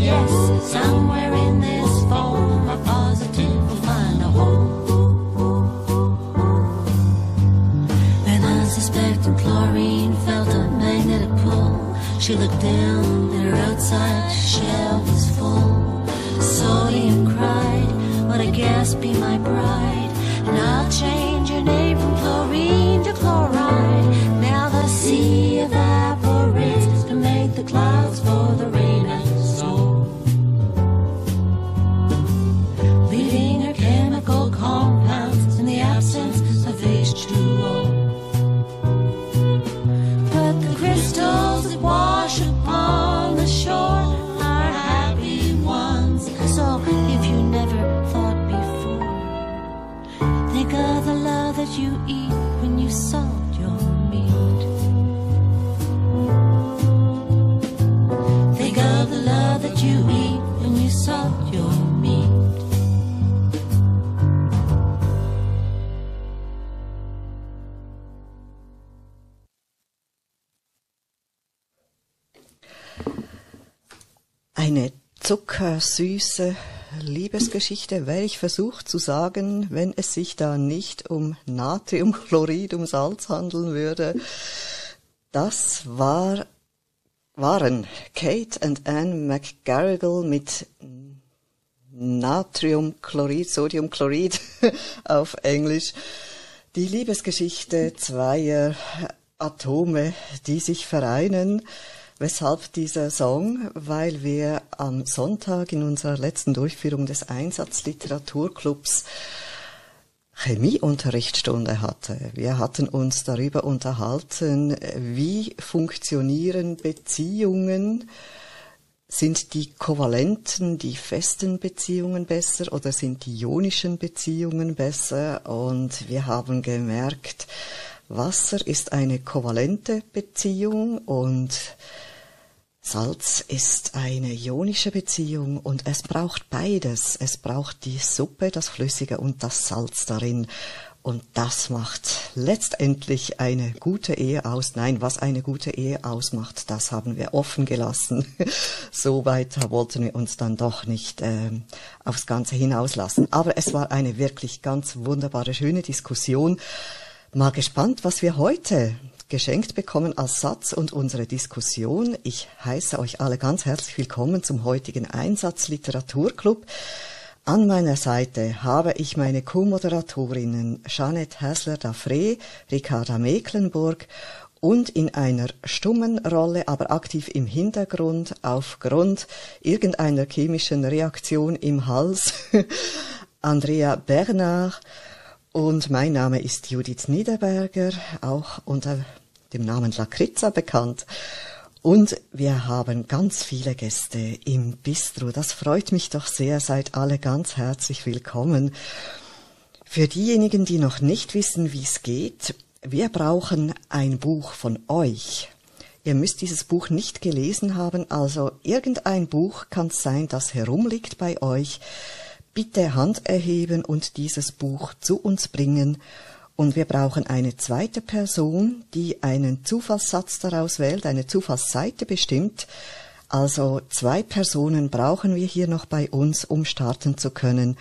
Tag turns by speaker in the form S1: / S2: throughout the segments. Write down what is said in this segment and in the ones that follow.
S1: Yes, somewhere in this a positive will find a unsuspecting chlorine felt a magnetic pull. She looked down at her outside
S2: zuckersüße Liebesgeschichte wäre ich versucht zu sagen, wenn es sich da nicht um Natriumchlorid, um Salz handeln würde. Das war, waren Kate und Anne McGarrigle mit Natriumchlorid, Sodiumchlorid auf Englisch. Die Liebesgeschichte zweier Atome, die sich vereinen. Weshalb dieser Song? Weil wir am Sonntag in unserer letzten Durchführung des Einsatzliteraturclubs Chemieunterrichtsstunde hatte. Wir hatten uns darüber unterhalten, wie funktionieren Beziehungen, sind die kovalenten, die festen Beziehungen besser oder sind die ionischen Beziehungen besser? Und wir haben gemerkt, Wasser ist eine kovalente Beziehung und Salz ist eine ionische Beziehung und es braucht beides. Es braucht die Suppe, das Flüssige und das Salz darin. Und das macht letztendlich eine gute Ehe aus. Nein, was eine gute Ehe ausmacht, das haben wir offen gelassen. so weit wollten wir uns dann doch nicht äh, aufs Ganze hinauslassen. Aber es war eine wirklich ganz wunderbare, schöne Diskussion. Mal gespannt, was wir heute geschenkt bekommen als Satz und unsere Diskussion. Ich heiße euch alle ganz herzlich willkommen zum heutigen Einsatz Literaturclub. An meiner Seite habe ich meine Co-Moderatorinnen Jeanette Häsler-Dafré, Ricarda Mecklenburg und in einer stummen Rolle, aber aktiv im Hintergrund aufgrund irgendeiner chemischen Reaktion im Hals, Andrea Bernard. Und mein Name ist Judith Niederberger, auch unter dem Namen Lakritza bekannt. Und wir haben ganz viele Gäste im Bistro. Das freut mich doch sehr. Seid alle ganz herzlich willkommen. Für diejenigen, die noch nicht wissen, wie es geht, wir brauchen ein Buch von euch. Ihr müsst dieses Buch nicht gelesen haben, also irgendein Buch kann es sein, das herumliegt bei euch. Bitte Hand erheben und dieses Buch zu uns bringen. Und wir brauchen eine zweite Person, die einen Zufallssatz daraus wählt, eine Zufallsseite bestimmt. Also zwei Personen brauchen wir hier noch bei uns, um starten zu können.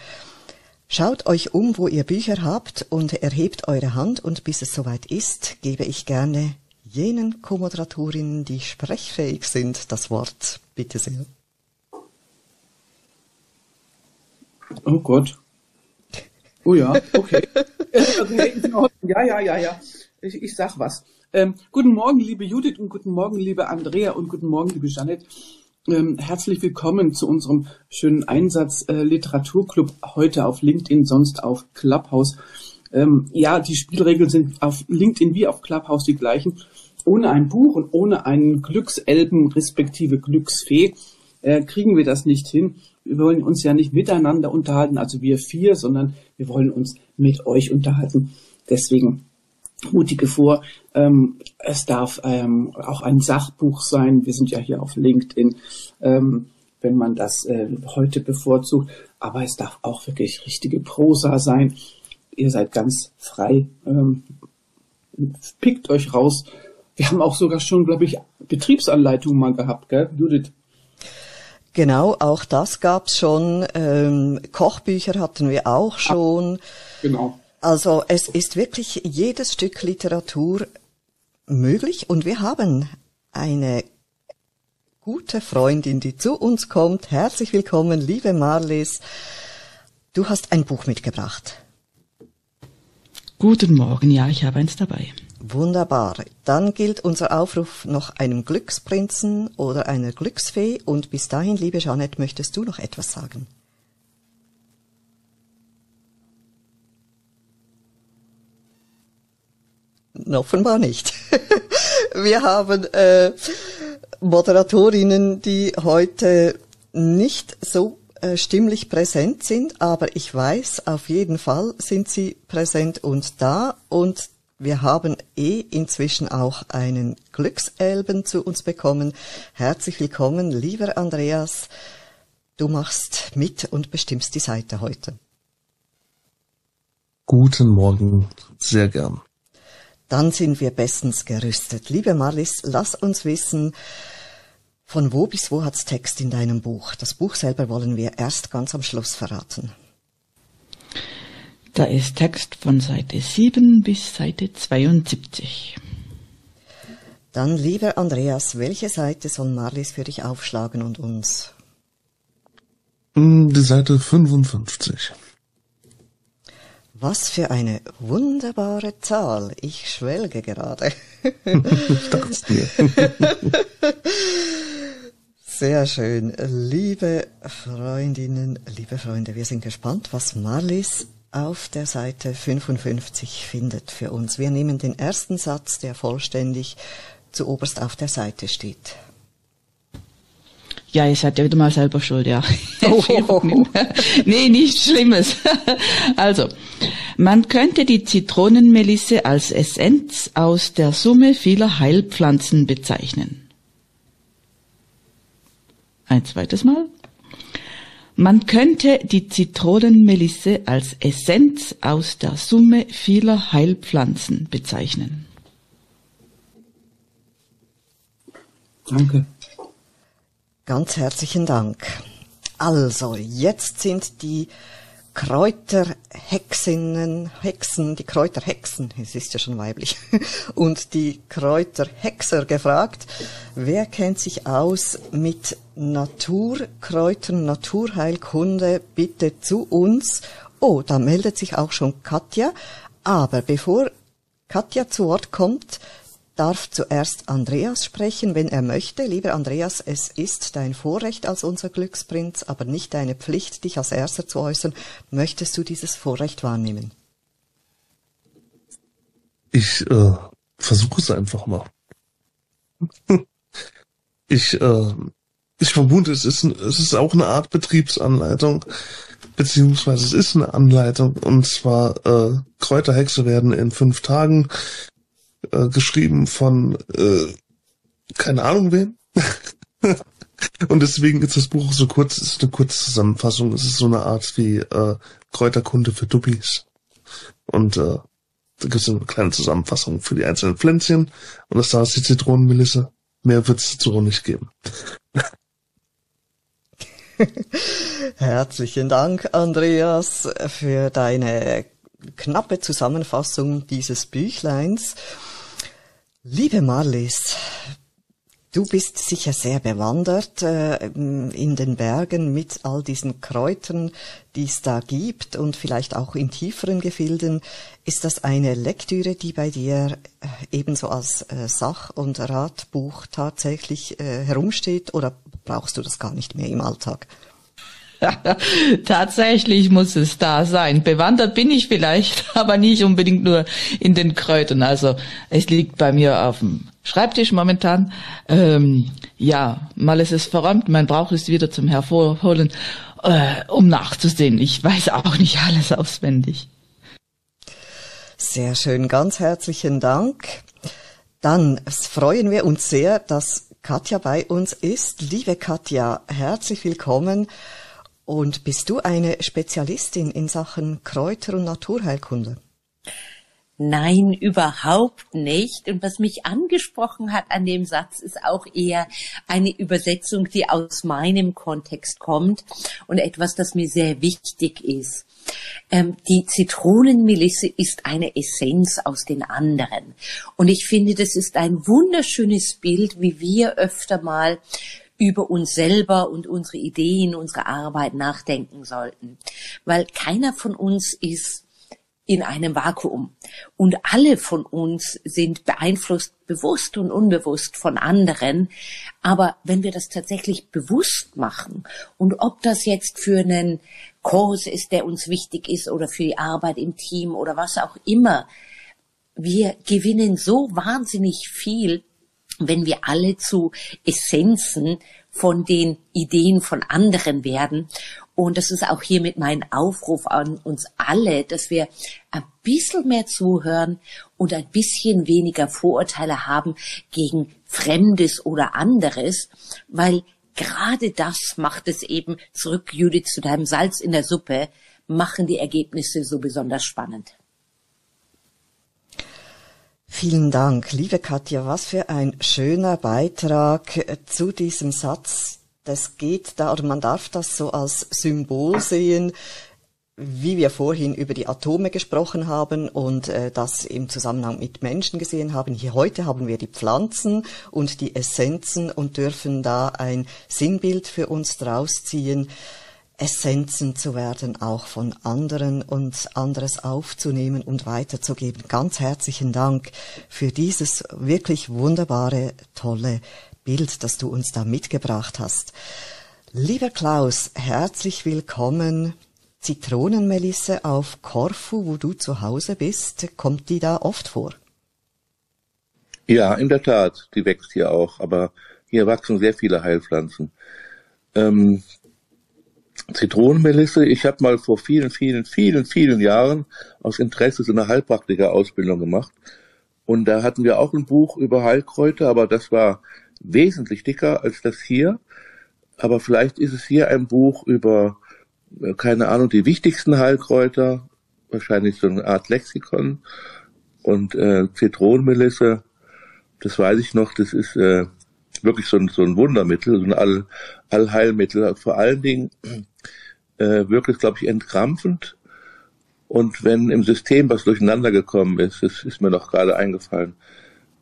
S2: Schaut euch um, wo ihr Bücher habt und erhebt eure Hand und bis es soweit ist, gebe ich gerne jenen Co-Moderatorinnen, die sprechfähig sind, das Wort. Bitte sehr.
S3: Oh Gott. Oh ja, okay. okay ja, ja, ja, ja. Ich, ich sag was. Ähm, guten Morgen, liebe Judith und guten Morgen, liebe Andrea und guten Morgen, liebe Janet. Ähm, herzlich willkommen zu unserem schönen Einsatz äh, Literaturclub heute auf LinkedIn, sonst auf Clubhouse. Ähm, ja, die Spielregeln sind auf LinkedIn wie auf Clubhouse die gleichen. Ohne ein Buch und ohne einen Glückselben respektive Glücksfee äh, kriegen wir das nicht hin. Wir wollen uns ja nicht miteinander unterhalten, also wir vier, sondern wir wollen uns mit euch unterhalten. Deswegen mutige vor. Ähm, es darf ähm, auch ein Sachbuch sein. Wir sind ja hier auf LinkedIn, ähm, wenn man das äh, heute bevorzugt. Aber es darf auch wirklich richtige Prosa sein. Ihr seid ganz frei. Ähm, pickt euch raus. Wir haben auch sogar schon, glaube ich, Betriebsanleitungen mal gehabt, gell, Judith?
S2: Genau, auch das gab's schon. Ähm, Kochbücher hatten wir auch schon.
S3: Genau.
S2: Also es ist wirklich jedes Stück Literatur möglich und wir haben eine gute Freundin, die zu uns kommt. Herzlich willkommen, liebe Marlies. Du hast ein Buch mitgebracht.
S4: Guten Morgen, ja, ich habe eins dabei.
S2: Wunderbar. Dann gilt unser Aufruf noch einem Glücksprinzen oder einer Glücksfee. Und bis dahin, liebe Jeanette, möchtest du noch etwas sagen? Offenbar nicht. Wir haben äh, Moderatorinnen, die heute nicht so äh, stimmlich präsent sind, aber ich weiß, auf jeden Fall sind sie präsent und da und wir haben eh inzwischen auch einen Glückselben zu uns bekommen. Herzlich willkommen, lieber Andreas. Du machst mit und bestimmst die Seite heute.
S5: Guten Morgen, sehr gern.
S2: Dann sind wir bestens gerüstet. Liebe Marlis, lass uns wissen, von wo bis wo hat's Text in deinem Buch? Das Buch selber wollen wir erst ganz am Schluss verraten.
S4: Da ist Text von Seite 7 bis Seite 72.
S2: Dann, lieber Andreas, welche Seite soll Marlies für dich aufschlagen und uns?
S5: Hm, die Seite 55.
S2: Was für eine wunderbare Zahl. Ich schwelge gerade.
S5: ich dachte mir.
S2: Sehr schön. Liebe Freundinnen, liebe Freunde, wir sind gespannt, was Marlies auf der Seite 55 findet für uns. Wir nehmen den ersten Satz, der vollständig zu oberst auf der Seite steht.
S4: Ja, ihr seid ja wieder mal selber schuld, ja. Oh. nee, nichts Schlimmes. also, man könnte die Zitronenmelisse als Essenz aus der Summe vieler Heilpflanzen bezeichnen. Ein zweites Mal. Man könnte die Zitronenmelisse als Essenz aus der Summe vieler Heilpflanzen bezeichnen.
S3: Danke.
S2: Ganz herzlichen Dank. Also, jetzt sind die Kräuterhexinnen, Hexen, die Kräuterhexen, es ist ja schon weiblich, und die Kräuterhexer gefragt, wer kennt sich aus mit Naturkräutern, Naturheilkunde, bitte zu uns. Oh, da meldet sich auch schon Katja, aber bevor Katja zu Wort kommt, darf zuerst Andreas sprechen, wenn er möchte. Lieber Andreas, es ist dein Vorrecht als unser Glücksprinz, aber nicht deine Pflicht, dich als Erster zu äußern. Möchtest du dieses Vorrecht wahrnehmen?
S5: Ich äh, versuche es einfach mal. ich, äh, ich vermute, es ist, es ist auch eine Art Betriebsanleitung, beziehungsweise es ist eine Anleitung, und zwar äh, Kräuterhexe werden in fünf Tagen äh, geschrieben von äh, keine Ahnung wem. Und deswegen ist das Buch so kurz, ist eine kurze Zusammenfassung. Es ist so eine Art wie äh, Kräuterkunde für Dubbies. Und äh, da gibt es eine kleine Zusammenfassung für die einzelnen Pflänzchen. Und das da ist die Zitronenmelisse. Mehr wird es so nicht geben.
S2: Herzlichen Dank, Andreas, für deine knappe Zusammenfassung dieses Büchleins. Liebe Marlies, Du bist sicher sehr bewandert äh, in den Bergen mit all diesen Kräutern, die es da gibt und vielleicht auch in tieferen Gefilden. Ist das eine Lektüre, die bei dir äh, ebenso als äh, Sach- und Ratbuch tatsächlich äh, herumsteht oder brauchst du das gar nicht mehr im Alltag?
S4: Tatsächlich muss es da sein. Bewandert bin ich vielleicht, aber nicht unbedingt nur in den Kräutern. Also es liegt bei mir auf dem Schreibtisch momentan. Ähm, ja, mal ist es verräumt, man braucht es wieder zum Hervorholen, äh, um nachzusehen. Ich weiß auch nicht alles auswendig.
S2: Sehr schön, ganz herzlichen Dank. Dann freuen wir uns sehr, dass Katja bei uns ist. Liebe Katja, herzlich willkommen. Und bist du eine Spezialistin in Sachen Kräuter- und Naturheilkunde?
S6: Nein, überhaupt nicht. Und was mich angesprochen hat an dem Satz, ist auch eher eine Übersetzung, die aus meinem Kontext kommt und etwas, das mir sehr wichtig ist. Ähm, die Zitronenmelisse ist eine Essenz aus den anderen. Und ich finde, das ist ein wunderschönes Bild, wie wir öfter mal über uns selber und unsere Ideen, unsere Arbeit nachdenken sollten. Weil keiner von uns ist in einem Vakuum. Und alle von uns sind beeinflusst, bewusst und unbewusst von anderen. Aber wenn wir das tatsächlich bewusst machen und ob das jetzt für einen Kurs ist, der uns wichtig ist oder für die Arbeit im Team oder was auch immer, wir gewinnen so wahnsinnig viel, wenn wir alle zu Essenzen von den Ideen von anderen werden. Und das ist auch hier mit meinem Aufruf an uns alle, dass wir ein bisschen mehr zuhören und ein bisschen weniger Vorurteile haben gegen Fremdes oder anderes, weil gerade das macht es eben, zurück Judith zu deinem Salz in der Suppe, machen die Ergebnisse so besonders spannend.
S2: Vielen Dank, liebe Katja. Was für ein schöner Beitrag zu diesem Satz. Das geht da, oder man darf das so als Symbol sehen, wie wir vorhin über die Atome gesprochen haben und äh, das im Zusammenhang mit Menschen gesehen haben. Hier heute haben wir die Pflanzen und die Essenzen und dürfen da ein Sinnbild für uns draus ziehen. Essenzen zu werden, auch von anderen und anderes aufzunehmen und weiterzugeben. Ganz herzlichen Dank für dieses wirklich wunderbare, tolle Bild, das du uns da mitgebracht hast. Lieber Klaus, herzlich willkommen. Zitronenmelisse auf Korfu, wo du zu Hause bist, kommt die da oft vor?
S7: Ja, in der Tat, die wächst hier auch, aber hier wachsen sehr viele Heilpflanzen. Ähm, Zitronenmelisse. Ich habe mal vor vielen, vielen, vielen, vielen Jahren aus Interesse so eine Heilpraktiker-Ausbildung gemacht. Und da hatten wir auch ein Buch über Heilkräuter, aber das war wesentlich dicker als das hier. Aber vielleicht ist es hier ein Buch über, keine Ahnung, die wichtigsten Heilkräuter, wahrscheinlich so eine Art Lexikon. Und äh, Zitronenmelisse, das weiß ich noch, das ist äh, wirklich so ein, so ein Wundermittel, so ein All, Allheilmittel. Vor allen Dingen äh, wirklich, glaube ich, entkrampfend. Und wenn im System was durcheinander gekommen ist, das ist mir noch gerade eingefallen.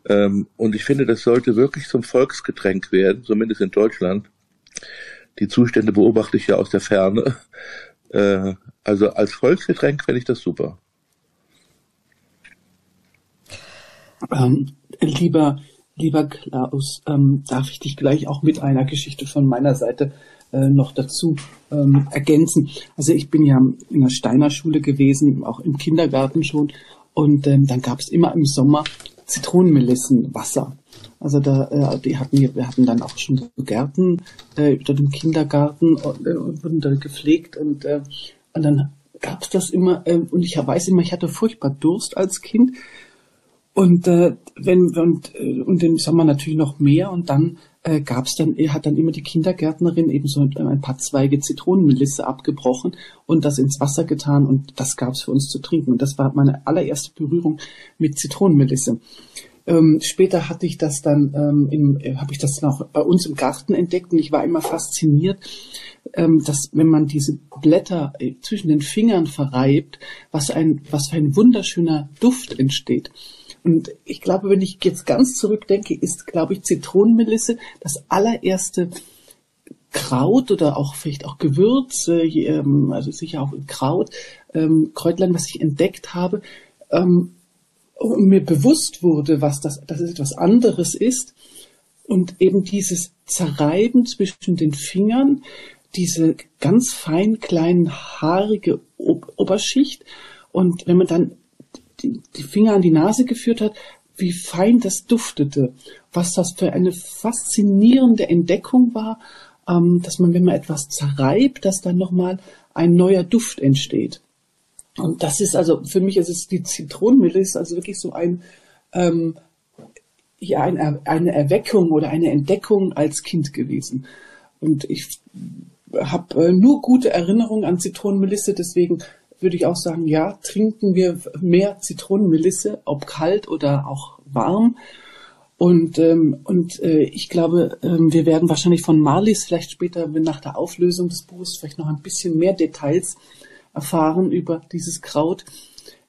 S7: Ähm, und ich finde, das sollte wirklich zum Volksgetränk werden, zumindest in Deutschland. Die Zustände beobachte ich ja aus der Ferne. Äh, also als Volksgetränk fände ich das super.
S3: Ähm, lieber Lieber Klaus, ähm, darf ich dich gleich auch mit einer Geschichte von meiner Seite äh, noch dazu ähm, ergänzen. Also ich bin ja in der Steiner Schule gewesen, auch im Kindergarten schon. Und ähm, dann gab es immer im Sommer Zitronenmelissenwasser. Also da, äh, die hatten wir, hatten dann auch schon so Gärten äh, dort im Kindergarten und, äh, und wurden da gepflegt und, äh, und dann gab es das immer äh, und ich weiß immer, ich hatte furchtbar Durst als Kind und äh, wenn und, äh, und im Sommer natürlich noch mehr und dann äh, gab dann, hat dann immer die Kindergärtnerin eben so ein paar Zweige Zitronenmelisse abgebrochen und das ins Wasser getan und das gab es für uns zu trinken. Und das war meine allererste Berührung mit Zitronenmelisse. Ähm, später hatte ich das dann, ähm, äh, habe ich das noch bei uns im Garten entdeckt und ich war immer fasziniert, ähm, dass wenn man diese Blätter äh, zwischen den Fingern verreibt, was ein, was für ein wunderschöner Duft entsteht. Und ich glaube, wenn ich jetzt ganz zurückdenke, ist, glaube ich, Zitronenmelisse das allererste Kraut oder auch vielleicht auch Gewürz, äh, also sicher auch Kraut, ähm, Kräutlein, was ich entdeckt habe, ähm, und mir bewusst wurde, was das, dass es etwas anderes ist. Und eben dieses Zerreiben zwischen den Fingern, diese ganz fein kleinen haarige Oberschicht. Und wenn man dann die, Finger an die Nase geführt hat, wie fein das duftete, was das für eine faszinierende Entdeckung war, ähm, dass man, wenn man etwas zerreibt, dass dann nochmal ein neuer Duft entsteht. Und das ist also, für mich ist es die Zitronenmelisse, also wirklich so ein, ähm, ja, eine, eine Erweckung oder eine Entdeckung als Kind gewesen. Und ich habe äh, nur gute Erinnerungen an Zitronenmelisse, deswegen würde ich auch sagen, ja, trinken wir mehr Zitronenmelisse, ob kalt oder auch warm. Und, ähm, und äh, ich glaube, ähm, wir werden wahrscheinlich von Marlies vielleicht später, nach der Auflösung des Buches, vielleicht noch ein bisschen mehr Details erfahren über dieses Kraut.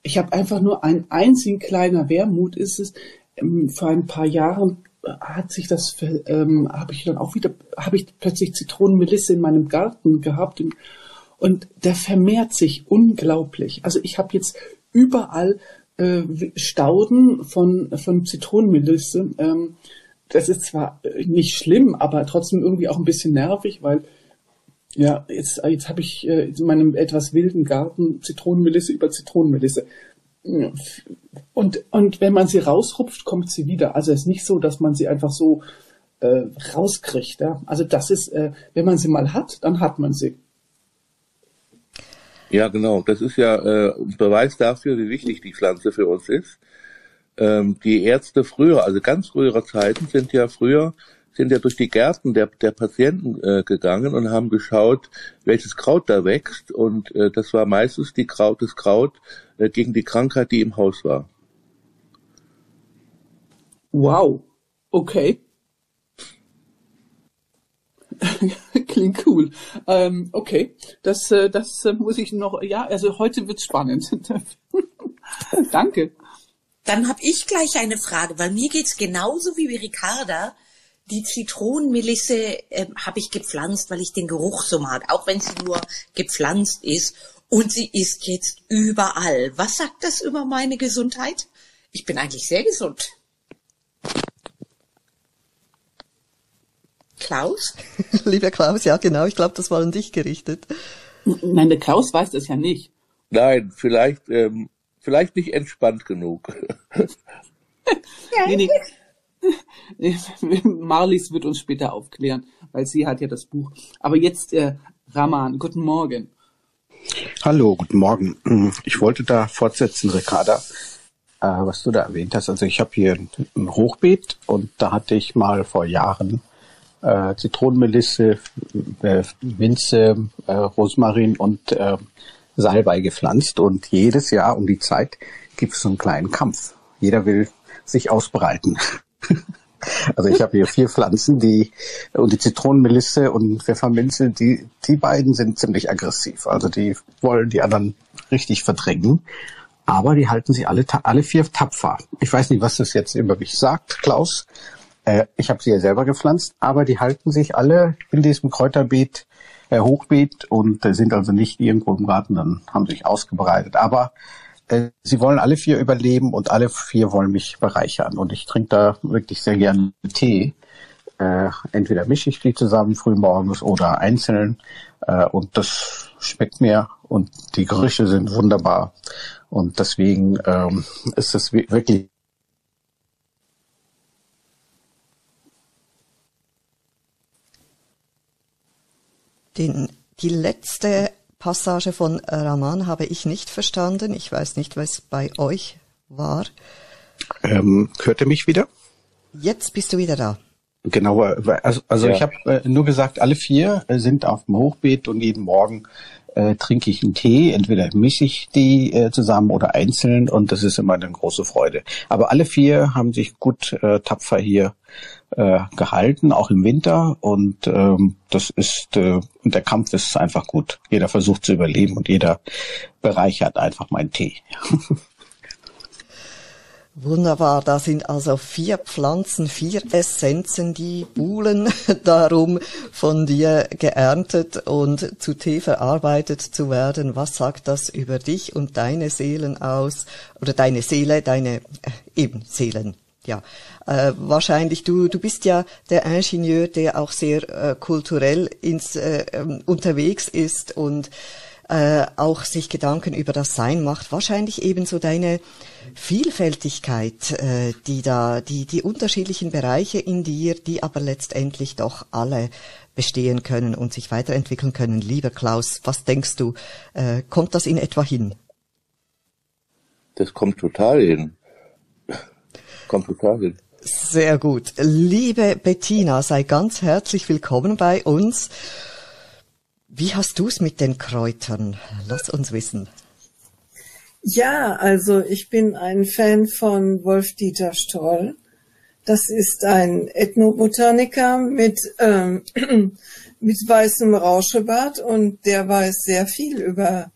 S3: Ich habe einfach nur einen einzigen kleiner Wermut ist es. Ähm, vor ein paar Jahren hat sich das, ähm, habe ich dann auch wieder, habe ich plötzlich Zitronenmelisse in meinem Garten gehabt und, und der vermehrt sich unglaublich. Also ich habe jetzt überall äh, Stauden von, von Zitronenmelisse. Ähm, das ist zwar nicht schlimm, aber trotzdem irgendwie auch ein bisschen nervig, weil ja, jetzt, jetzt habe ich äh, in meinem etwas wilden Garten Zitronenmelisse über Zitronenmelisse. Und, und wenn man sie rausrupft, kommt sie wieder. Also es ist nicht so, dass man sie einfach so äh, rauskriegt. Ja? Also das ist, äh, wenn man sie mal hat, dann hat man sie.
S7: Ja, genau. Das ist ja äh, Beweis dafür, wie wichtig die Pflanze für uns ist. Ähm, die Ärzte früher, also ganz früherer Zeiten, sind ja früher sind ja durch die Gärten der, der Patienten äh, gegangen und haben geschaut, welches Kraut da wächst. Und äh, das war meistens die Kraut, das Kraut äh, gegen die Krankheit, die im Haus war.
S3: Wow. Okay. Klingt cool. Ähm, okay, das, äh, das äh, muss ich noch. Ja, also heute wird's spannend. Danke.
S6: Dann habe ich gleich eine Frage, weil mir geht's genauso wie Ricarda die Zitronenmelisse äh, habe ich gepflanzt, weil ich den Geruch so mag, auch wenn sie nur gepflanzt ist. Und sie ist jetzt überall. Was sagt das über meine Gesundheit? Ich bin eigentlich sehr gesund. Klaus?
S2: Lieber Klaus, ja genau, ich glaube, das war an dich gerichtet.
S3: Nein, der Klaus weiß das ja nicht.
S7: Nein, vielleicht, ähm, vielleicht nicht entspannt genug.
S3: nee, nee. Marlies wird uns später aufklären, weil sie hat ja das Buch. Aber jetzt, äh, Raman, guten Morgen.
S8: Hallo, guten Morgen. Ich wollte da fortsetzen, Ricarda, äh, was du da erwähnt hast. Also ich habe hier ein Hochbeet und da hatte ich mal vor Jahren äh, Zitronenmelisse, äh, Minze, äh, Rosmarin und äh, Salbei gepflanzt und jedes Jahr um die Zeit gibt es so einen kleinen Kampf. Jeder will sich ausbreiten. Also ich habe hier vier Pflanzen, die und die Zitronenmelisse und Pfefferminze, die die beiden sind ziemlich aggressiv. Also die wollen die anderen richtig verdrängen, aber die halten sie alle alle vier tapfer. Ich weiß nicht, was das jetzt über mich sagt, Klaus. Äh, ich habe sie ja selber gepflanzt, aber die halten sich alle in diesem Kräuterbeet, äh, Hochbeet und äh, sind also nicht irgendwo im Garten, dann haben sich ausgebreitet. Aber äh, sie wollen alle vier überleben und alle vier wollen mich bereichern. Und ich trinke da wirklich sehr gerne Tee. Äh, entweder mische ich die zusammen frühmorgens oder einzeln. Äh, und das schmeckt mir und die Gerüche sind wunderbar. Und deswegen ähm, ist es wirklich
S2: Den, die letzte Passage von Raman habe ich nicht verstanden. Ich weiß nicht, was bei euch war.
S8: Ähm, hört ihr mich wieder?
S2: Jetzt bist du wieder da.
S8: Genau, also, also ja. ich habe äh, nur gesagt, alle vier äh, sind auf dem Hochbeet und jeden Morgen äh, trinke ich einen Tee. Entweder mische ich die äh, zusammen oder einzeln und das ist immer eine große Freude. Aber alle vier haben sich gut äh, tapfer hier äh, gehalten, auch im Winter. Und ähm, das ist äh, und der Kampf ist einfach gut. Jeder versucht zu überleben und jeder bereichert einfach meinen Tee.
S2: Wunderbar, da sind also vier Pflanzen, vier Essenzen, die buhlen darum, von dir geerntet und zu Tee verarbeitet zu werden. Was sagt das über dich und deine Seelen aus? Oder deine Seele, deine, äh, eben Seelen, ja. Äh, wahrscheinlich, du, du bist ja der Ingenieur, der auch sehr äh, kulturell ins, äh, ähm, unterwegs ist und äh, auch sich Gedanken über das Sein macht. Wahrscheinlich ebenso deine Vielfältigkeit, äh, die da, die, die unterschiedlichen Bereiche in dir, die aber letztendlich doch alle bestehen können und sich weiterentwickeln können. Lieber Klaus, was denkst du, äh, kommt das in etwa hin?
S7: Das kommt total hin. Hin.
S2: Sehr gut. Liebe Bettina, sei ganz herzlich willkommen bei uns. Wie hast du es mit den Kräutern? Lass uns wissen.
S9: Ja, also ich bin ein Fan von Wolf-Dieter Stoll. Das ist ein Ethnobotaniker mit, ähm, mit weißem Rauschebart und der weiß sehr viel über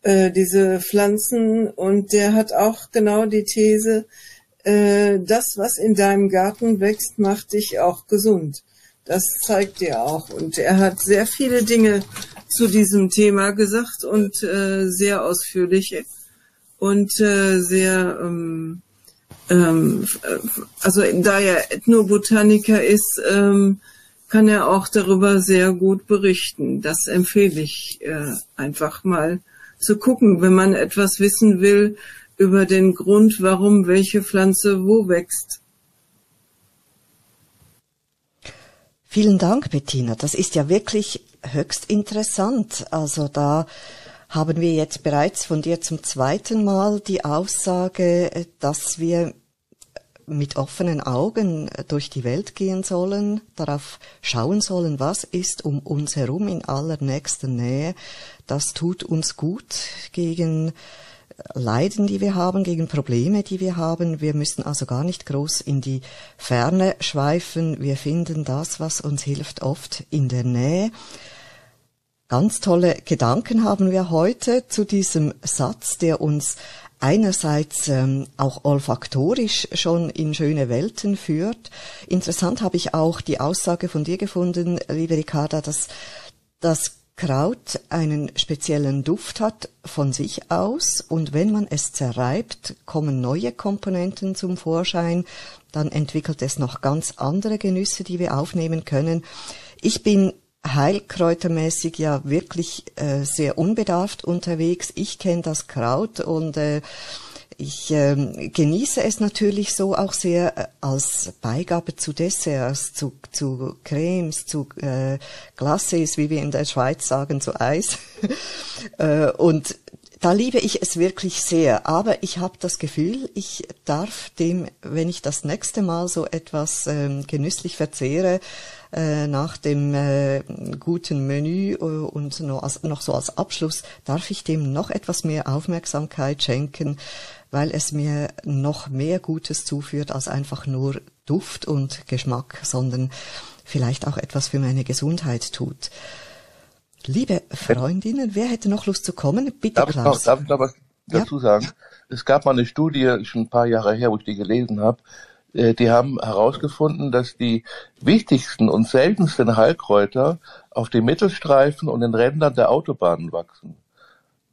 S9: äh, diese Pflanzen und der hat auch genau die These, äh, das, was in deinem Garten wächst, macht dich auch gesund. Das zeigt er auch. Und er hat sehr viele Dinge zu diesem Thema gesagt und äh, sehr ausführlich und äh, sehr, ähm, ähm, also da er Ethnobotaniker ist, ähm, kann er auch darüber sehr gut berichten. Das empfehle ich äh, einfach mal zu gucken, wenn man etwas wissen will über den Grund, warum welche Pflanze wo wächst.
S2: Vielen Dank, Bettina. Das ist ja wirklich höchst interessant. Also da haben wir jetzt bereits von dir zum zweiten Mal die Aussage, dass wir mit offenen Augen durch die Welt gehen sollen, darauf schauen sollen, was ist um uns herum in allernächster Nähe. Das tut uns gut gegen Leiden, die wir haben, gegen Probleme, die wir haben. Wir müssen also gar nicht groß in die Ferne schweifen. Wir finden das, was uns hilft, oft in der Nähe. Ganz tolle Gedanken haben wir heute zu diesem Satz, der uns einerseits ähm, auch olfaktorisch schon in schöne Welten führt. Interessant habe ich auch die Aussage von dir gefunden, liebe Ricarda, dass das Kraut einen speziellen Duft hat von sich aus und wenn man es zerreibt, kommen neue Komponenten zum Vorschein, dann entwickelt es noch ganz andere Genüsse, die wir aufnehmen können. Ich bin heilkräutermäßig ja wirklich äh, sehr unbedarft unterwegs. Ich kenne das Kraut und äh, ich ähm, genieße es natürlich so auch sehr äh, als Beigabe zu Desserts, zu, zu Cremes, zu äh, Glaces, wie wir in der Schweiz sagen, zu Eis. äh, und da liebe ich es wirklich sehr, aber ich habe das Gefühl, ich darf dem, wenn ich das nächste Mal so etwas ähm, genüsslich verzehre, äh, nach dem äh, guten Menü äh, und noch, als, noch so als Abschluss, darf ich dem noch etwas mehr Aufmerksamkeit schenken, weil es mir noch mehr Gutes zuführt als einfach nur Duft und Geschmack, sondern vielleicht auch etwas für meine Gesundheit tut. Liebe Freundinnen, wer hätte noch Lust zu kommen? Bitte,
S7: darf
S2: Klaus.
S7: Ich noch, darf ich noch was dazu ja? sagen? Es gab mal eine Studie, schon ein paar Jahre her, wo ich die gelesen habe, äh, die haben herausgefunden, dass die wichtigsten und seltensten Heilkräuter auf den Mittelstreifen und den Rändern der Autobahnen wachsen.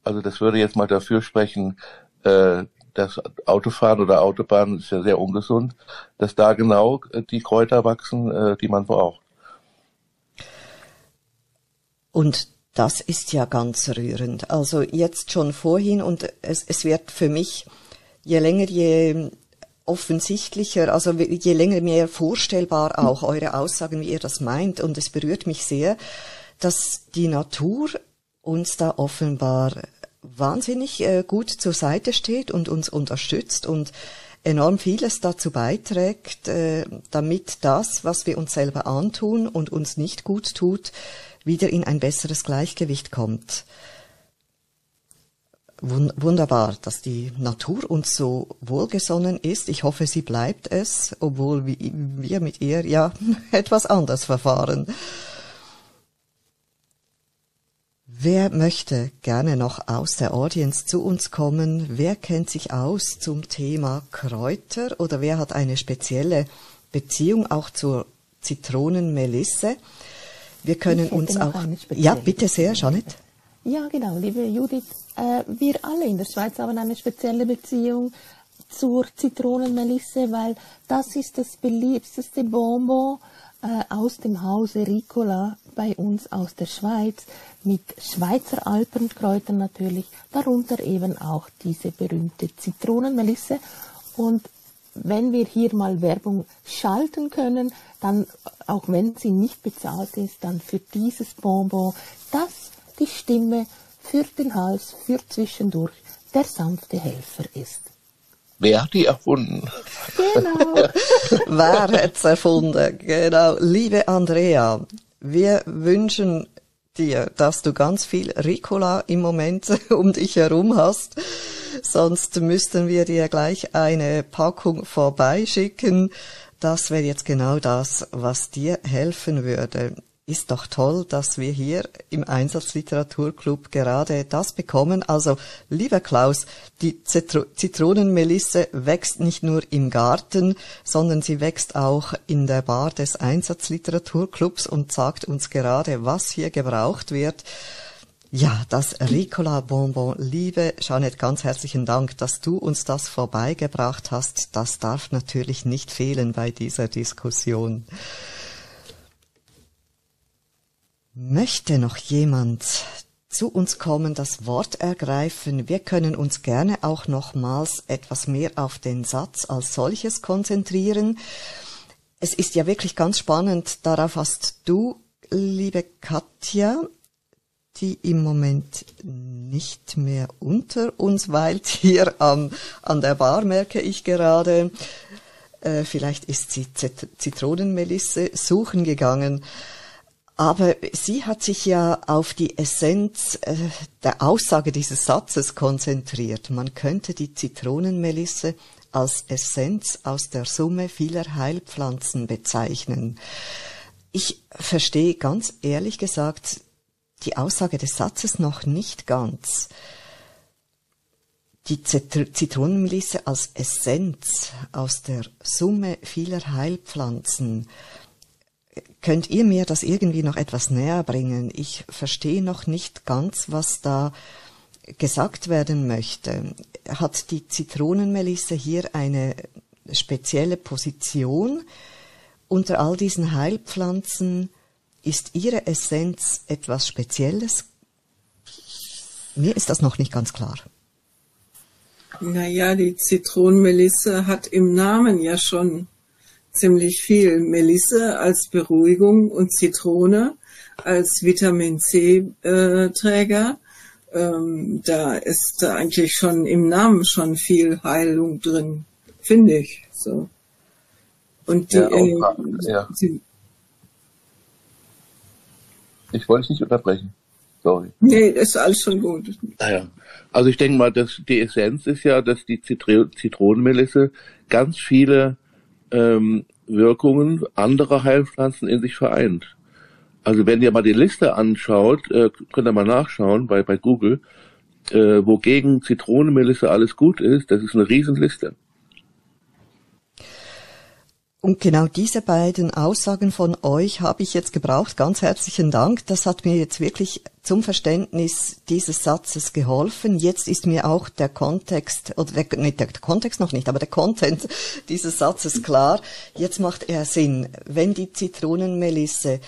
S7: Also das würde jetzt mal dafür sprechen, äh, das Autofahren oder Autobahn ist ja sehr ungesund, dass da genau äh, die Kräuter wachsen, die man braucht.
S2: Und das ist ja ganz rührend. Also jetzt schon vorhin und es, es wird für mich je länger, je offensichtlicher, also je länger mehr vorstellbar auch eure Aussagen, wie ihr das meint. Und es berührt mich sehr, dass die Natur uns da offenbar wahnsinnig äh, gut zur Seite steht und uns unterstützt und enorm vieles dazu beiträgt, äh, damit das, was wir uns selber antun und uns nicht gut tut, wieder in ein besseres Gleichgewicht kommt wunderbar, dass die Natur uns so wohlgesonnen ist. Ich hoffe, sie bleibt es, obwohl wir mit ihr ja etwas anders verfahren. Wer möchte gerne noch aus der Audience zu uns kommen? Wer kennt sich aus zum Thema Kräuter oder wer hat eine spezielle Beziehung auch zur Zitronenmelisse? Wir können uns auch. Ja, bitte sehr, Janet.
S10: Ja, genau, liebe Judith. Äh, wir alle in der Schweiz haben eine spezielle Beziehung zur Zitronenmelisse, weil das ist das beliebteste Bonbon äh, aus dem Hause Ricola bei uns aus der Schweiz mit Schweizer Alpenkräutern natürlich, darunter eben auch diese berühmte Zitronenmelisse. Und wenn wir hier mal Werbung schalten können, dann, auch wenn sie nicht bezahlt ist, dann für dieses Bonbon, das die Stimme für den Hals, für zwischendurch der sanfte Helfer ist.
S7: Wer hat die erfunden?
S10: Genau.
S2: Wer hat's erfunden? Genau. Liebe Andrea, wir wünschen dir, dass du ganz viel Ricola im Moment um dich herum hast. Sonst müssten wir dir gleich eine Packung vorbeischicken. Das wäre jetzt genau das, was dir helfen würde ist doch toll, dass wir hier im Einsatzliteraturclub gerade das bekommen. Also, lieber Klaus, die Zitronenmelisse wächst nicht nur im Garten, sondern sie wächst auch in der Bar des Einsatzliteraturclubs und sagt uns gerade, was hier gebraucht wird. Ja, das Ricola Bonbon. Liebe Jeanette, ganz herzlichen Dank, dass du uns das vorbeigebracht hast. Das darf natürlich nicht fehlen bei dieser Diskussion. Möchte noch jemand zu uns kommen, das Wort ergreifen? Wir können uns gerne auch nochmals etwas mehr auf den Satz als solches konzentrieren. Es ist ja wirklich ganz spannend, darauf hast du, liebe Katja, die im Moment nicht mehr unter uns weilt, hier am, an der Bar merke ich gerade. Äh, vielleicht ist sie Zitronenmelisse suchen gegangen. Aber sie hat sich ja auf die Essenz äh, der Aussage dieses Satzes konzentriert. Man könnte die Zitronenmelisse als Essenz aus der Summe vieler Heilpflanzen bezeichnen. Ich verstehe ganz ehrlich gesagt die Aussage des Satzes noch nicht ganz. Die Zitronenmelisse als Essenz aus der Summe vieler Heilpflanzen Könnt ihr mir das irgendwie noch etwas näher bringen? Ich verstehe noch nicht ganz, was da gesagt werden möchte. Hat die Zitronenmelisse hier eine spezielle Position unter all diesen Heilpflanzen? Ist ihre Essenz etwas Spezielles? Mir ist das noch nicht ganz klar.
S9: Naja, die Zitronenmelisse hat im Namen ja schon ziemlich viel Melisse als Beruhigung und Zitrone als Vitamin C-Träger. Äh, ähm, da ist da eigentlich schon im Namen schon viel Heilung drin, finde ich. So. Und die,
S7: ja, auch, äh, ja. die, ich wollte dich nicht unterbrechen. Sorry.
S9: Nee, ist alles schon gut.
S7: Naja. Also ich denke mal, dass die Essenz ist ja, dass die Zitronenmelisse ganz viele ähm, Wirkungen anderer Heilpflanzen in sich vereint. Also wenn ihr mal die Liste anschaut, äh, könnt ihr mal nachschauen bei, bei Google, äh, wogegen Zitronenmelisse alles gut ist, das ist eine Riesenliste.
S2: Und genau diese beiden Aussagen von euch habe ich jetzt gebraucht. Ganz herzlichen Dank. Das hat mir jetzt wirklich zum Verständnis dieses Satzes geholfen. Jetzt ist mir auch der Kontext, oder der, nicht der Kontext noch nicht, aber der Content dieses Satzes klar. Jetzt macht er Sinn. Wenn die Zitronenmelisse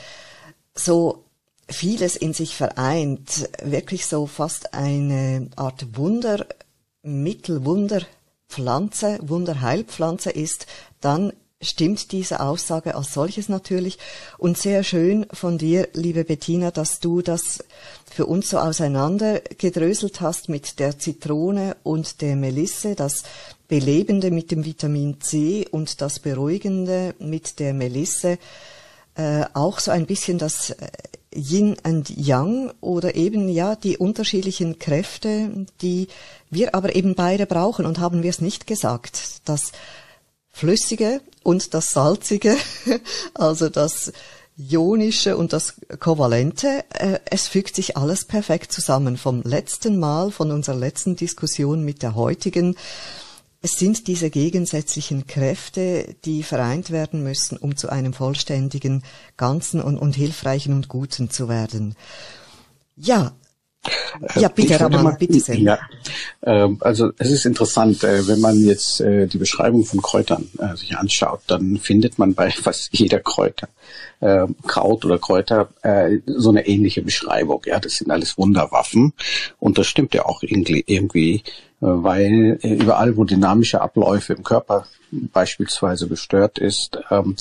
S2: so vieles in sich vereint, wirklich so fast eine Art Wundermittel, Wunderpflanze, Wunderheilpflanze ist, dann stimmt diese Aussage als solches natürlich. Und sehr schön von dir, liebe Bettina, dass du das für uns so auseinandergedröselt hast mit der Zitrone und der Melisse, das Belebende mit dem Vitamin C und das Beruhigende mit der Melisse. Äh, auch so ein bisschen das äh, Yin and Yang oder eben ja die unterschiedlichen Kräfte, die wir aber eben beide brauchen und haben wir es nicht gesagt, das Flüssige und das Salzige, also das Ionische und das Kovalente, äh, es fügt sich alles perfekt zusammen. Vom letzten Mal, von unserer letzten Diskussion mit der heutigen. Es sind diese gegensätzlichen Kräfte, die vereint werden müssen, um zu einem vollständigen, ganzen und, und hilfreichen und guten zu werden. Ja,
S8: ja, bitte, Raman, mal, bitte sehr. Ja, äh, also es ist interessant, äh, wenn man jetzt äh, die Beschreibung von Kräutern äh, sich anschaut, dann findet man bei fast jeder Kräuter, äh, Kraut oder Kräuter, äh, so eine ähnliche Beschreibung. Ja, das sind alles Wunderwaffen und das stimmt ja auch irgendwie, äh, weil äh, überall, wo dynamische Abläufe im Körper beispielsweise gestört ist, ähm,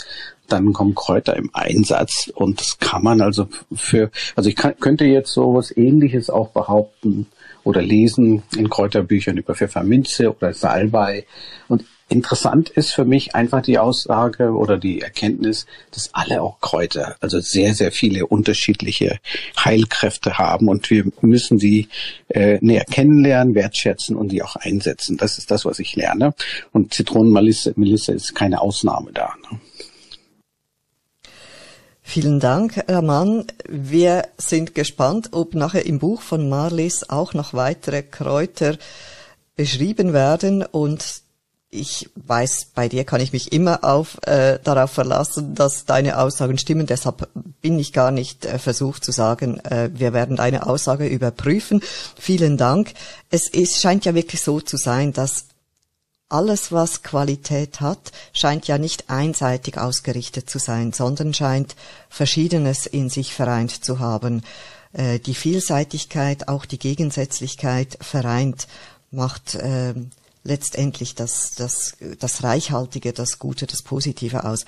S8: dann kommen Kräuter im Einsatz und das kann man also für, also ich kann, könnte jetzt so was ähnliches auch behaupten oder lesen in Kräuterbüchern über Pfefferminze oder Salbei und Interessant ist für mich einfach die Aussage oder die Erkenntnis, dass alle auch Kräuter, also sehr, sehr viele unterschiedliche Heilkräfte haben und wir müssen die äh, näher kennenlernen, wertschätzen und die auch einsetzen. Das ist das, was ich lerne. Und Zitronenmelisse Melisse ist keine Ausnahme da. Ne?
S2: Vielen Dank, Raman. Wir sind gespannt, ob nachher im Buch von Marlies auch noch weitere Kräuter beschrieben werden und ich weiß, bei dir kann ich mich immer auf, äh, darauf verlassen, dass deine Aussagen stimmen. Deshalb bin ich gar nicht äh, versucht zu sagen, äh, wir werden deine Aussage überprüfen. Vielen Dank. Es ist, scheint ja wirklich so zu sein, dass alles, was Qualität hat, scheint ja nicht einseitig ausgerichtet zu sein, sondern scheint Verschiedenes in sich vereint zu haben. Äh, die Vielseitigkeit, auch die Gegensätzlichkeit vereint, macht äh, letztendlich das, das, das Reichhaltige, das Gute, das Positive aus.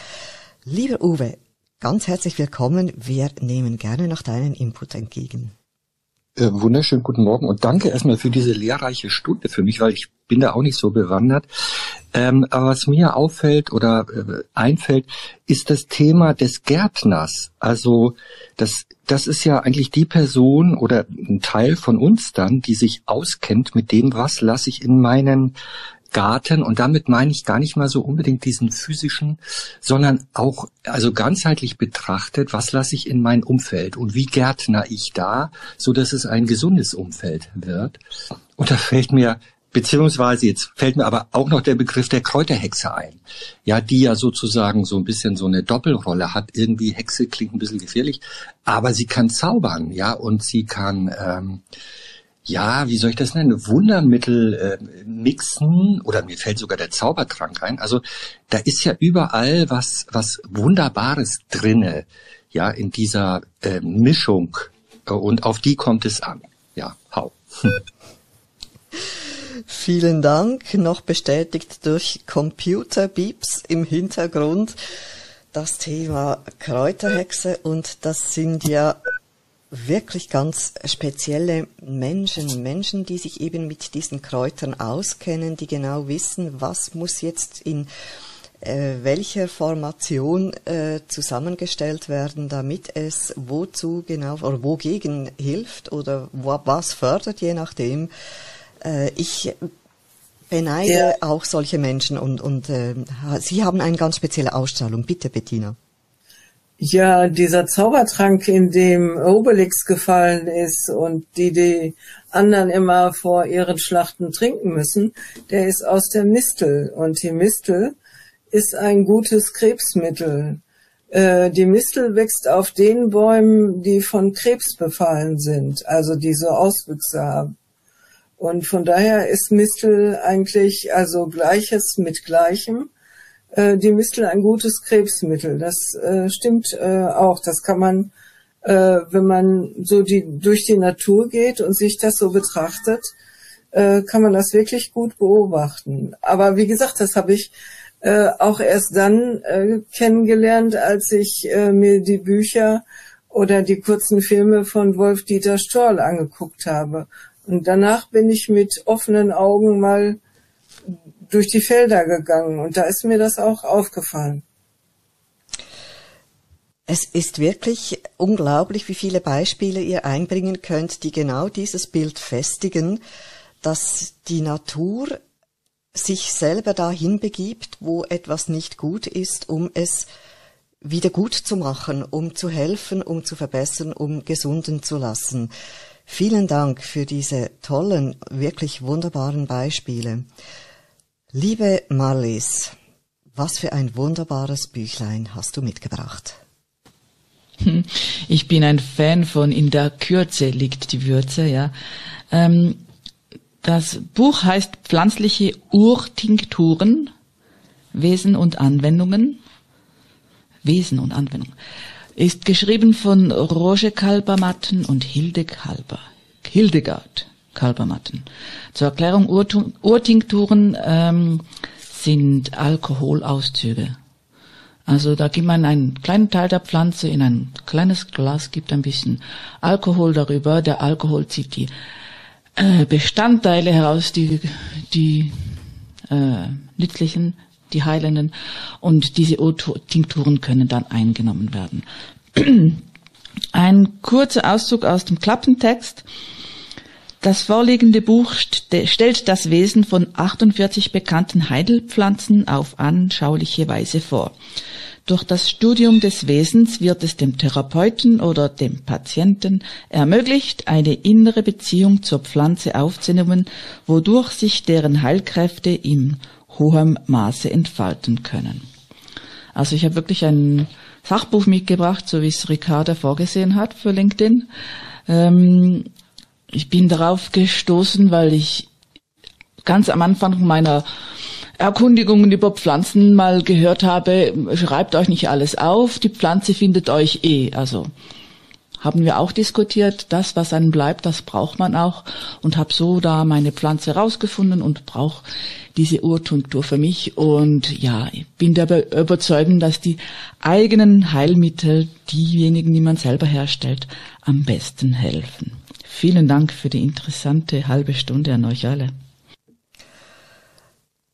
S2: Lieber Uwe, ganz herzlich willkommen. Wir nehmen gerne noch deinen Input entgegen.
S11: Äh, wunderschönen guten Morgen und danke erstmal für diese lehrreiche Stunde für mich, weil ich bin da auch nicht so bewandert. Ähm, aber was mir auffällt oder äh, einfällt, ist das Thema des Gärtners. Also das, das ist ja eigentlich die Person oder ein Teil von uns dann, die sich auskennt mit dem, was lasse ich in meinen Garten und damit meine ich gar nicht mal so unbedingt diesen physischen, sondern auch also ganzheitlich betrachtet, was lasse ich in mein Umfeld und wie gärtner ich da, so dass es ein gesundes Umfeld wird. Und da fällt mir beziehungsweise jetzt fällt mir aber auch noch der Begriff der Kräuterhexe ein. Ja, die ja sozusagen so ein bisschen so eine Doppelrolle hat. Irgendwie Hexe klingt ein bisschen gefährlich, aber sie kann zaubern, ja, und sie kann ähm, ja, wie soll ich das nennen, Wundermittel äh, mixen oder mir fällt sogar der Zaubertrank ein. Also da ist ja überall was was Wunderbares drinne, ja, in dieser äh, Mischung und auf die kommt es an. Ja, hau.
S2: Vielen Dank, noch bestätigt durch Computerbeeps im Hintergrund das Thema Kräuterhexe und das sind ja wirklich ganz spezielle Menschen, Menschen, die sich eben mit diesen Kräutern auskennen, die genau wissen, was muss jetzt in äh, welcher Formation äh, zusammengestellt werden, damit es wozu genau oder wogegen hilft oder wo, was fördert, je nachdem. Äh, ich beneide ja. auch solche Menschen und, und äh, Sie haben eine ganz spezielle Ausstrahlung. Bitte, Bettina.
S9: Ja, dieser Zaubertrank, in dem Obelix gefallen ist und die die anderen immer vor ihren Schlachten trinken müssen, der ist aus der Mistel. Und die Mistel ist ein gutes Krebsmittel. Äh, die Mistel wächst auf den Bäumen, die von Krebs befallen sind, also die so Auswüchse haben. Und von daher ist Mistel eigentlich also Gleiches mit Gleichem äh, die Mistel ein gutes Krebsmittel. Das äh, stimmt äh, auch. Das kann man, äh, wenn man so die durch die Natur geht und sich das so betrachtet, äh, kann man das wirklich gut beobachten. Aber wie gesagt, das habe ich äh, auch erst dann äh, kennengelernt, als ich äh, mir die Bücher oder die kurzen Filme von Wolf-Dieter Storl angeguckt habe. Und danach bin ich mit offenen Augen mal durch die Felder gegangen und da ist mir das auch aufgefallen.
S2: Es ist wirklich unglaublich, wie viele Beispiele ihr einbringen könnt, die genau dieses Bild festigen, dass die Natur sich selber dahin begibt, wo etwas nicht gut ist, um es wieder gut zu machen, um zu helfen, um zu verbessern, um gesunden zu lassen. Vielen Dank für diese tollen, wirklich wunderbaren Beispiele. Liebe Marlies, was für ein wunderbares Büchlein hast du mitgebracht?
S4: Ich bin ein Fan von In der Kürze liegt die Würze, ja. Ähm, das Buch heißt Pflanzliche Urtinkturen, Wesen und Anwendungen. Wesen und Anwendung. Ist geschrieben von Roger Kalbermatten und Hilde Kalber. Hildegard Kalbermatten. Zur Erklärung, Urtinkturen ähm, sind Alkoholauszüge. Also da gibt man einen kleinen Teil der Pflanze in ein kleines Glas, gibt ein bisschen Alkohol darüber. Der Alkohol zieht die äh, Bestandteile heraus, die, die äh, nützlichen, die heilenden. Und diese O-Tinkturen können dann eingenommen werden. Ein kurzer Auszug aus dem Klappentext. Das vorliegende Buch st stellt das Wesen von 48 bekannten Heidelpflanzen auf anschauliche Weise vor. Durch das Studium des Wesens wird es dem Therapeuten oder dem Patienten ermöglicht, eine innere Beziehung zur Pflanze aufzunehmen, wodurch sich deren Heilkräfte in hohem Maße entfalten können. Also ich habe wirklich ein Sachbuch mitgebracht, so wie es Ricarda vorgesehen hat für LinkedIn. Ähm, ich bin darauf gestoßen, weil ich ganz am Anfang meiner Erkundigungen über Pflanzen mal gehört habe, schreibt euch nicht alles auf, die Pflanze findet euch eh. Also haben wir auch diskutiert, das, was einem bleibt, das braucht man auch und habe so da meine Pflanze rausgefunden und brauche diese Urtunktur für mich und ja, ich bin der Überzeugung, dass die eigenen Heilmittel, diejenigen, die man selber herstellt, am besten helfen. Vielen Dank für die interessante halbe Stunde an euch alle.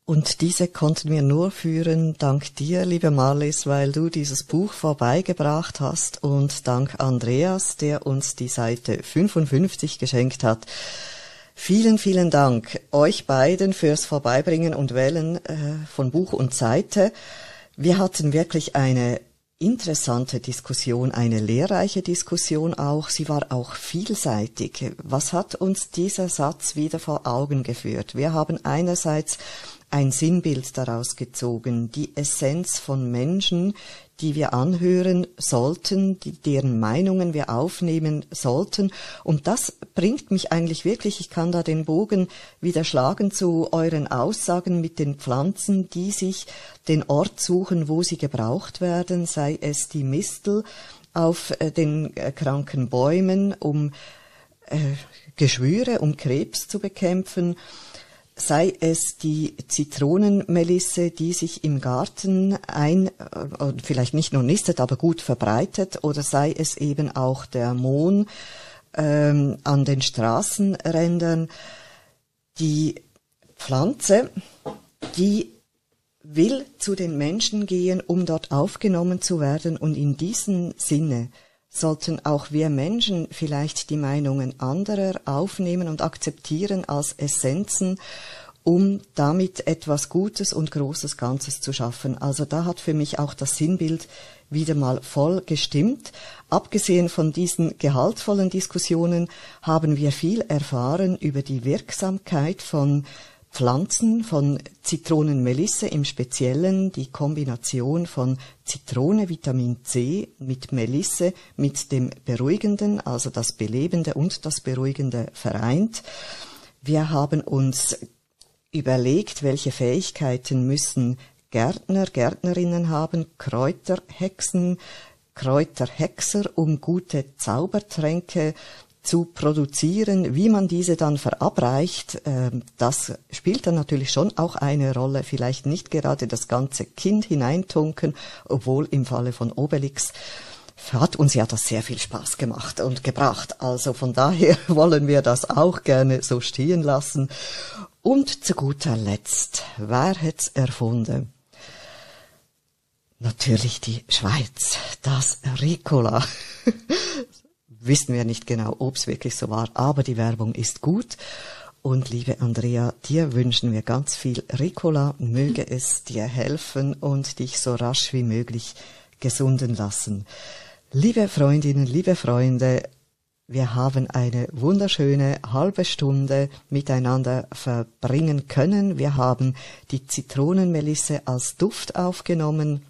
S2: Und diese konnten wir nur führen dank dir, liebe Marlies, weil du dieses Buch vorbeigebracht hast und dank Andreas, der uns die Seite 55 geschenkt hat. Vielen, vielen Dank euch beiden fürs Vorbeibringen und Wählen äh, von Buch und Seite. Wir hatten wirklich eine interessante Diskussion, eine lehrreiche Diskussion auch. Sie war auch vielseitig. Was hat uns dieser Satz wieder vor Augen geführt? Wir haben einerseits ein Sinnbild daraus gezogen, die Essenz von Menschen, die wir anhören sollten, die, deren Meinungen wir aufnehmen sollten. Und das bringt mich eigentlich wirklich, ich kann da den Bogen wieder schlagen zu euren Aussagen mit den Pflanzen, die sich den Ort suchen, wo sie gebraucht werden, sei es die Mistel auf äh, den äh, kranken Bäumen, um äh, Geschwüre, um Krebs zu bekämpfen, sei es die Zitronenmelisse, die sich im Garten ein, äh, vielleicht nicht nur nistet, aber gut verbreitet, oder sei es eben auch der Mohn ähm, an den Straßenrändern. Die Pflanze, die will zu den Menschen gehen, um dort aufgenommen zu werden und in diesem Sinne sollten auch wir Menschen vielleicht die Meinungen anderer aufnehmen und akzeptieren als Essenzen, um damit etwas Gutes und Großes Ganzes zu schaffen. Also da hat für mich auch das Sinnbild wieder mal voll gestimmt. Abgesehen von diesen gehaltvollen Diskussionen haben wir viel erfahren über die Wirksamkeit von Pflanzen von Zitronenmelisse im Speziellen, die Kombination von Zitrone, Vitamin C mit Melisse, mit dem Beruhigenden, also das Belebende und das Beruhigende vereint. Wir haben uns überlegt, welche Fähigkeiten müssen Gärtner, Gärtnerinnen haben, Kräuterhexen, Kräuterhexer, um gute Zaubertränke zu produzieren, wie man diese dann verabreicht, ähm, das spielt dann natürlich schon auch eine Rolle. Vielleicht nicht gerade das ganze Kind hineintunken, obwohl im Falle von Obelix hat uns ja das sehr viel Spaß gemacht und gebracht. Also von daher wollen wir das auch gerne so stehen lassen. Und zu guter Letzt, wer hätt's erfunden? Natürlich die Schweiz, das Ricola. wissen wir nicht genau, ob es wirklich so war, aber die Werbung ist gut. Und liebe Andrea, dir wünschen wir ganz viel Ricola, möge es dir helfen und dich so rasch wie möglich gesunden lassen. Liebe Freundinnen, liebe Freunde, wir haben eine wunderschöne halbe Stunde miteinander verbringen können. Wir haben die Zitronenmelisse als Duft aufgenommen.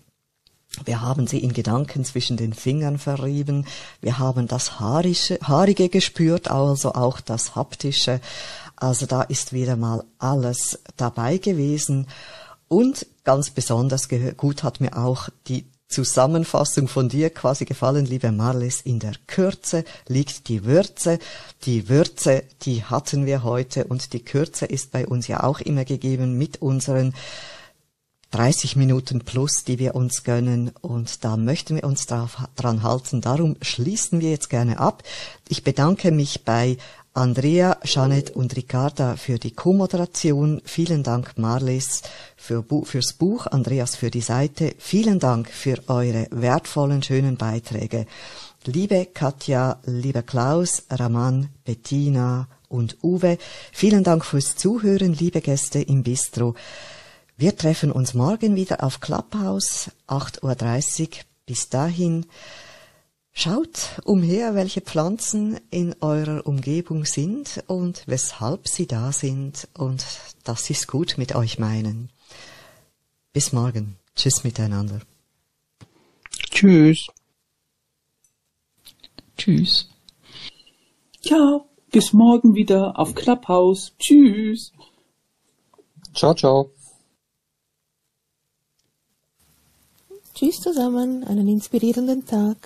S2: Wir haben sie in Gedanken zwischen den Fingern verrieben. Wir haben das Haarische, Haarige gespürt, also auch das Haptische. Also da ist wieder mal alles dabei gewesen. Und ganz besonders gut hat mir auch die Zusammenfassung von dir quasi gefallen, liebe Marlis. In der Kürze liegt die Würze. Die Würze, die hatten wir heute und die Kürze ist bei uns ja auch immer gegeben mit unseren 30 Minuten plus, die wir uns gönnen und da möchten wir uns drauf, dran halten. Darum schließen wir jetzt gerne ab. Ich bedanke mich bei Andrea, Janet und Ricarda für die Co-Moderation. Vielen Dank Marlis für, fürs Buch, Andreas für die Seite. Vielen Dank für eure wertvollen, schönen Beiträge. Liebe Katja, lieber Klaus, Raman, Bettina und Uwe, vielen Dank fürs Zuhören, liebe Gäste im Bistro. Wir treffen uns morgen wieder auf Clubhouse, 8.30 Uhr. Bis dahin, schaut umher, welche Pflanzen in eurer Umgebung sind und weshalb sie da sind und dass sie es gut mit euch meinen. Bis morgen. Tschüss miteinander.
S8: Tschüss.
S4: Tschüss.
S3: Ja, bis morgen wieder auf Clubhouse. Tschüss.
S11: Ciao, ciao.
S10: Tschüss zusammen, einen inspirierenden Tag.